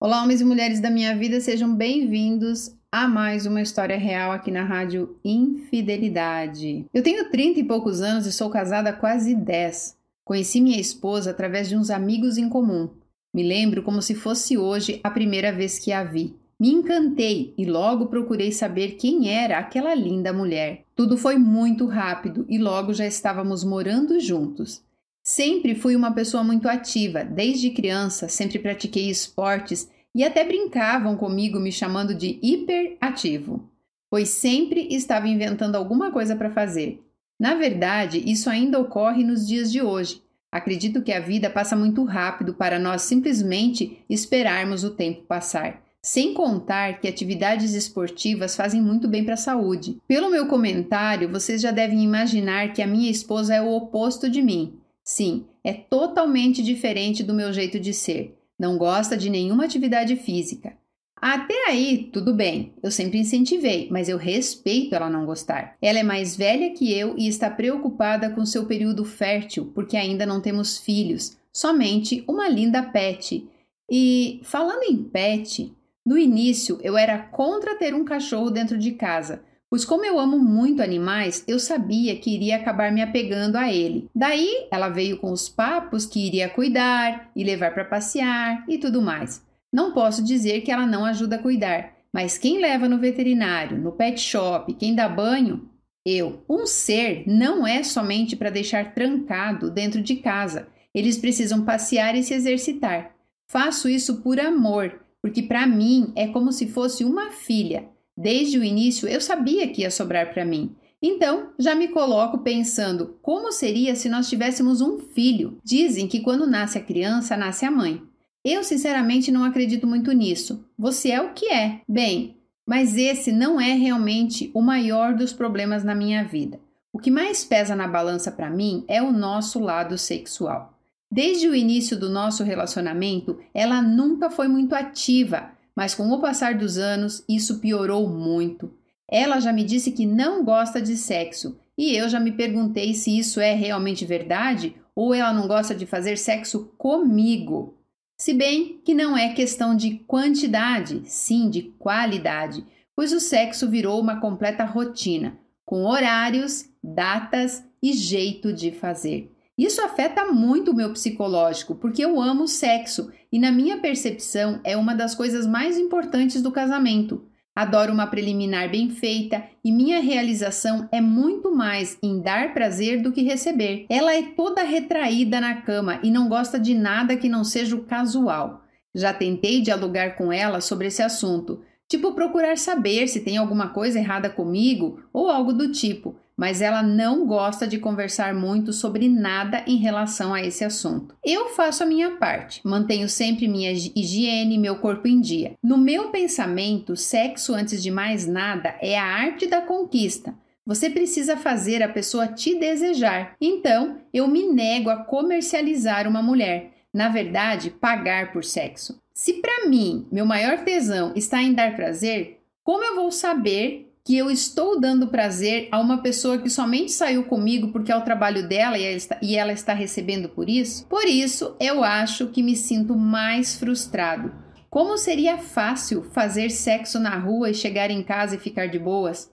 Olá, homens e mulheres da minha vida, sejam bem-vindos a mais uma história real aqui na rádio Infidelidade. Eu tenho 30 e poucos anos e sou casada há quase 10. Conheci minha esposa através de uns amigos em comum. Me lembro como se fosse hoje a primeira vez que a vi. Me encantei e logo procurei saber quem era aquela linda mulher. Tudo foi muito rápido e logo já estávamos morando juntos. Sempre fui uma pessoa muito ativa, desde criança sempre pratiquei esportes e até brincavam comigo me chamando de hiperativo, pois sempre estava inventando alguma coisa para fazer. Na verdade, isso ainda ocorre nos dias de hoje. Acredito que a vida passa muito rápido para nós simplesmente esperarmos o tempo passar. Sem contar que atividades esportivas fazem muito bem para a saúde. Pelo meu comentário, vocês já devem imaginar que a minha esposa é o oposto de mim. Sim, é totalmente diferente do meu jeito de ser. Não gosta de nenhuma atividade física. Até aí, tudo bem, eu sempre incentivei, mas eu respeito ela não gostar. Ela é mais velha que eu e está preocupada com seu período fértil, porque ainda não temos filhos, somente uma linda pet. E, falando em pet, no início eu era contra ter um cachorro dentro de casa, Pois, como eu amo muito animais, eu sabia que iria acabar me apegando a ele. Daí, ela veio com os papos que iria cuidar e levar para passear e tudo mais. Não posso dizer que ela não ajuda a cuidar, mas quem leva no veterinário, no pet shop, quem dá banho, eu. Um ser não é somente para deixar trancado dentro de casa. Eles precisam passear e se exercitar. Faço isso por amor, porque para mim é como se fosse uma filha. Desde o início eu sabia que ia sobrar para mim. Então, já me coloco pensando como seria se nós tivéssemos um filho. Dizem que quando nasce a criança, nasce a mãe. Eu, sinceramente, não acredito muito nisso. Você é o que é. Bem, mas esse não é realmente o maior dos problemas na minha vida. O que mais pesa na balança para mim é o nosso lado sexual. Desde o início do nosso relacionamento, ela nunca foi muito ativa, mas com o passar dos anos isso piorou muito. Ela já me disse que não gosta de sexo e eu já me perguntei se isso é realmente verdade ou ela não gosta de fazer sexo comigo. Se bem que não é questão de quantidade, sim de qualidade, pois o sexo virou uma completa rotina, com horários, datas e jeito de fazer. Isso afeta muito o meu psicológico, porque eu amo sexo e, na minha percepção, é uma das coisas mais importantes do casamento. Adoro uma preliminar bem feita e minha realização é muito mais em dar prazer do que receber. Ela é toda retraída na cama e não gosta de nada que não seja o casual. Já tentei dialogar com ela sobre esse assunto, tipo procurar saber se tem alguma coisa errada comigo ou algo do tipo, mas ela não gosta de conversar muito sobre nada em relação a esse assunto. Eu faço a minha parte, mantenho sempre minha higiene, meu corpo em dia. No meu pensamento, sexo antes de mais nada é a arte da conquista. Você precisa fazer a pessoa te desejar. Então, eu me nego a comercializar uma mulher. Na verdade, pagar por sexo. Se para mim meu maior tesão está em dar prazer, como eu vou saber que eu estou dando prazer a uma pessoa que somente saiu comigo porque é o trabalho dela e ela está recebendo por isso? Por isso, eu acho que me sinto mais frustrado. Como seria fácil fazer sexo na rua e chegar em casa e ficar de boas?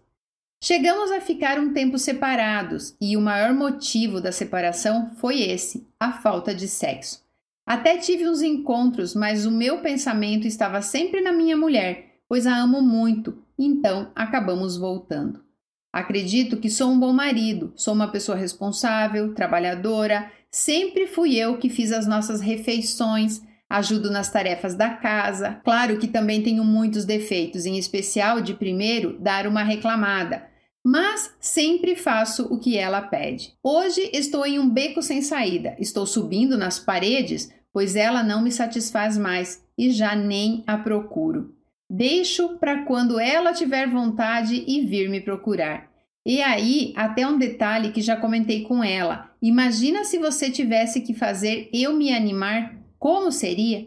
Chegamos a ficar um tempo separados e o maior motivo da separação foi esse: a falta de sexo. Até tive uns encontros, mas o meu pensamento estava sempre na minha mulher, pois a amo muito então acabamos voltando. Acredito que sou um bom marido, sou uma pessoa responsável, trabalhadora, sempre fui eu que fiz as nossas refeições, ajudo nas tarefas da casa. Claro que também tenho muitos defeitos, em especial de primeiro dar uma reclamada, mas sempre faço o que ela pede. Hoje estou em um beco sem saída, estou subindo nas paredes, pois ela não me satisfaz mais e já nem a procuro. Deixo para quando ela tiver vontade e vir me procurar. E aí, até um detalhe que já comentei com ela. Imagina se você tivesse que fazer eu me animar, como seria?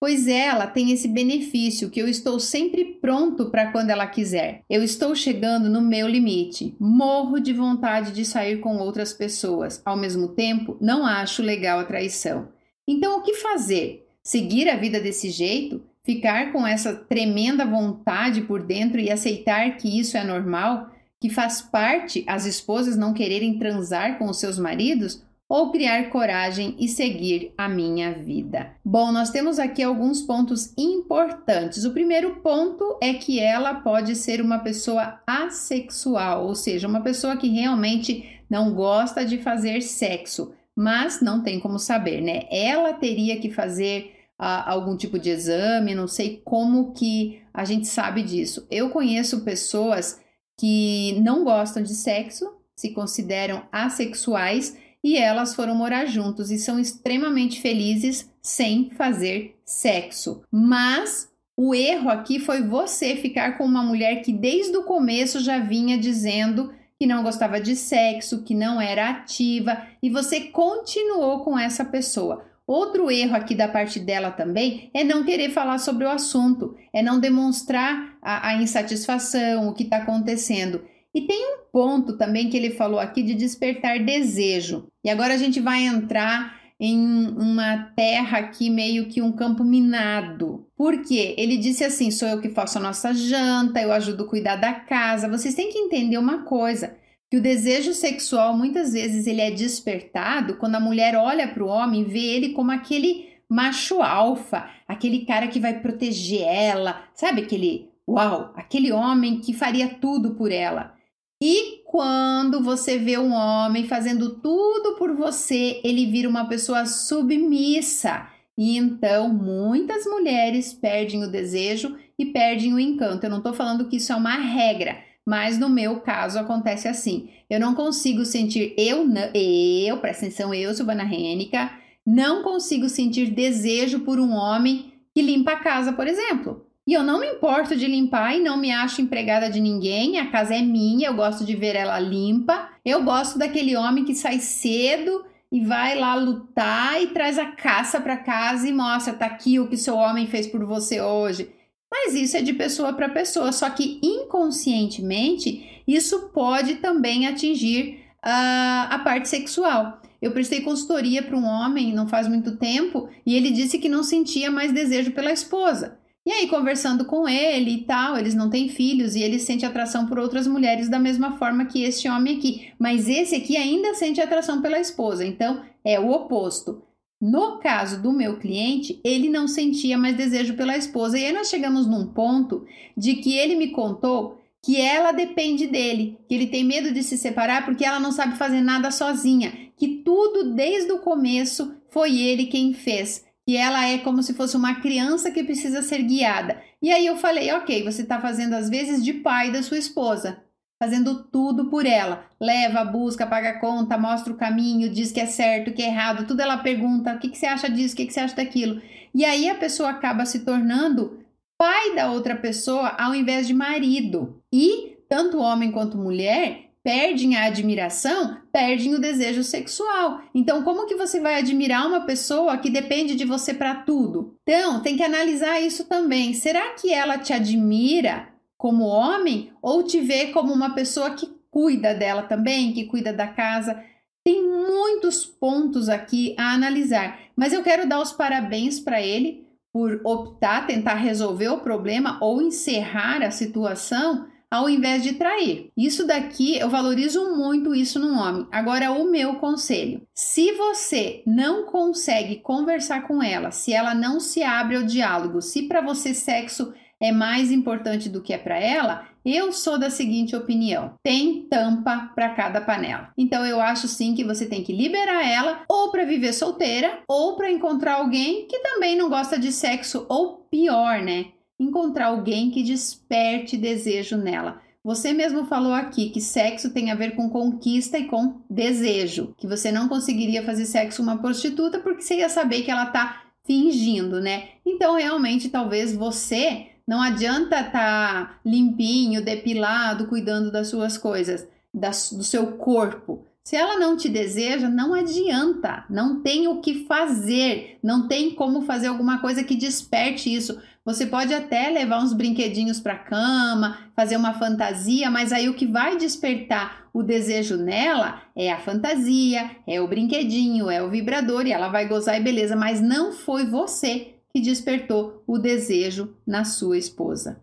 Pois ela tem esse benefício que eu estou sempre pronto para quando ela quiser. Eu estou chegando no meu limite. Morro de vontade de sair com outras pessoas. Ao mesmo tempo, não acho legal a traição. Então, o que fazer? Seguir a vida desse jeito? Ficar com essa tremenda vontade por dentro e aceitar que isso é normal, que faz parte as esposas não quererem transar com os seus maridos? ou criar coragem e seguir a minha vida. Bom, nós temos aqui alguns pontos importantes. O primeiro ponto é que ela pode ser uma pessoa assexual, ou seja, uma pessoa que realmente não gosta de fazer sexo, mas não tem como saber, né? Ela teria que fazer uh, algum tipo de exame, não sei como que a gente sabe disso. Eu conheço pessoas que não gostam de sexo, se consideram assexuais e elas foram morar juntos e são extremamente felizes sem fazer sexo. Mas o erro aqui foi você ficar com uma mulher que desde o começo já vinha dizendo que não gostava de sexo, que não era ativa e você continuou com essa pessoa. Outro erro aqui da parte dela também é não querer falar sobre o assunto, é não demonstrar a, a insatisfação, o que está acontecendo. E tem um ponto também que ele falou aqui de despertar desejo. E agora a gente vai entrar em uma terra aqui meio que um campo minado. Por quê? Ele disse assim: sou eu que faço a nossa janta, eu ajudo a cuidar da casa. Vocês têm que entender uma coisa, que o desejo sexual muitas vezes ele é despertado quando a mulher olha para o homem e vê ele como aquele macho alfa, aquele cara que vai proteger ela, sabe aquele uau, aquele homem que faria tudo por ela. E quando você vê um homem fazendo tudo por você, ele vira uma pessoa submissa. E então muitas mulheres perdem o desejo e perdem o encanto. Eu não estou falando que isso é uma regra, mas no meu caso acontece assim. Eu não consigo sentir, eu, eu, presta atenção, eu, Silvana Rênica, não consigo sentir desejo por um homem que limpa a casa, por exemplo. E eu não me importo de limpar e não me acho empregada de ninguém, a casa é minha, eu gosto de ver ela limpa. Eu gosto daquele homem que sai cedo e vai lá lutar e traz a caça para casa e mostra, tá aqui o que seu homem fez por você hoje. Mas isso é de pessoa para pessoa, só que inconscientemente isso pode também atingir uh, a parte sexual. Eu prestei consultoria para um homem não faz muito tempo e ele disse que não sentia mais desejo pela esposa. E aí, conversando com ele e tal, eles não têm filhos e ele sente atração por outras mulheres da mesma forma que este homem aqui. Mas esse aqui ainda sente atração pela esposa, então é o oposto. No caso do meu cliente, ele não sentia mais desejo pela esposa. E aí nós chegamos num ponto de que ele me contou que ela depende dele, que ele tem medo de se separar porque ela não sabe fazer nada sozinha, que tudo desde o começo foi ele quem fez que ela é como se fosse uma criança que precisa ser guiada. E aí eu falei, ok, você está fazendo às vezes de pai da sua esposa, fazendo tudo por ela. Leva, busca, paga a conta, mostra o caminho, diz que é certo, que é errado, tudo ela pergunta, o que, que você acha disso, o que, que você acha daquilo. E aí a pessoa acaba se tornando pai da outra pessoa ao invés de marido. E tanto homem quanto mulher perdem a admiração, perdem o desejo sexual. Então, como que você vai admirar uma pessoa que depende de você para tudo? Então, tem que analisar isso também. Será que ela te admira como homem ou te vê como uma pessoa que cuida dela também, que cuida da casa? Tem muitos pontos aqui a analisar, mas eu quero dar os parabéns para ele por optar, tentar resolver o problema ou encerrar a situação ao invés de trair. Isso daqui eu valorizo muito isso no homem. Agora o meu conselho: se você não consegue conversar com ela, se ela não se abre ao diálogo, se para você sexo é mais importante do que é para ela, eu sou da seguinte opinião: tem tampa para cada panela. Então eu acho sim que você tem que liberar ela ou para viver solteira ou para encontrar alguém que também não gosta de sexo ou pior, né? encontrar alguém que desperte desejo nela. Você mesmo falou aqui que sexo tem a ver com conquista e com desejo, que você não conseguiria fazer sexo com uma prostituta porque você ia saber que ela tá fingindo, né? Então, realmente, talvez você não adianta estar tá limpinho, depilado, cuidando das suas coisas, do seu corpo. Se ela não te deseja, não adianta, não tem o que fazer, não tem como fazer alguma coisa que desperte isso. Você pode até levar uns brinquedinhos para cama, fazer uma fantasia, mas aí o que vai despertar o desejo nela é a fantasia, é o brinquedinho, é o vibrador e ela vai gozar e beleza, mas não foi você que despertou o desejo na sua esposa.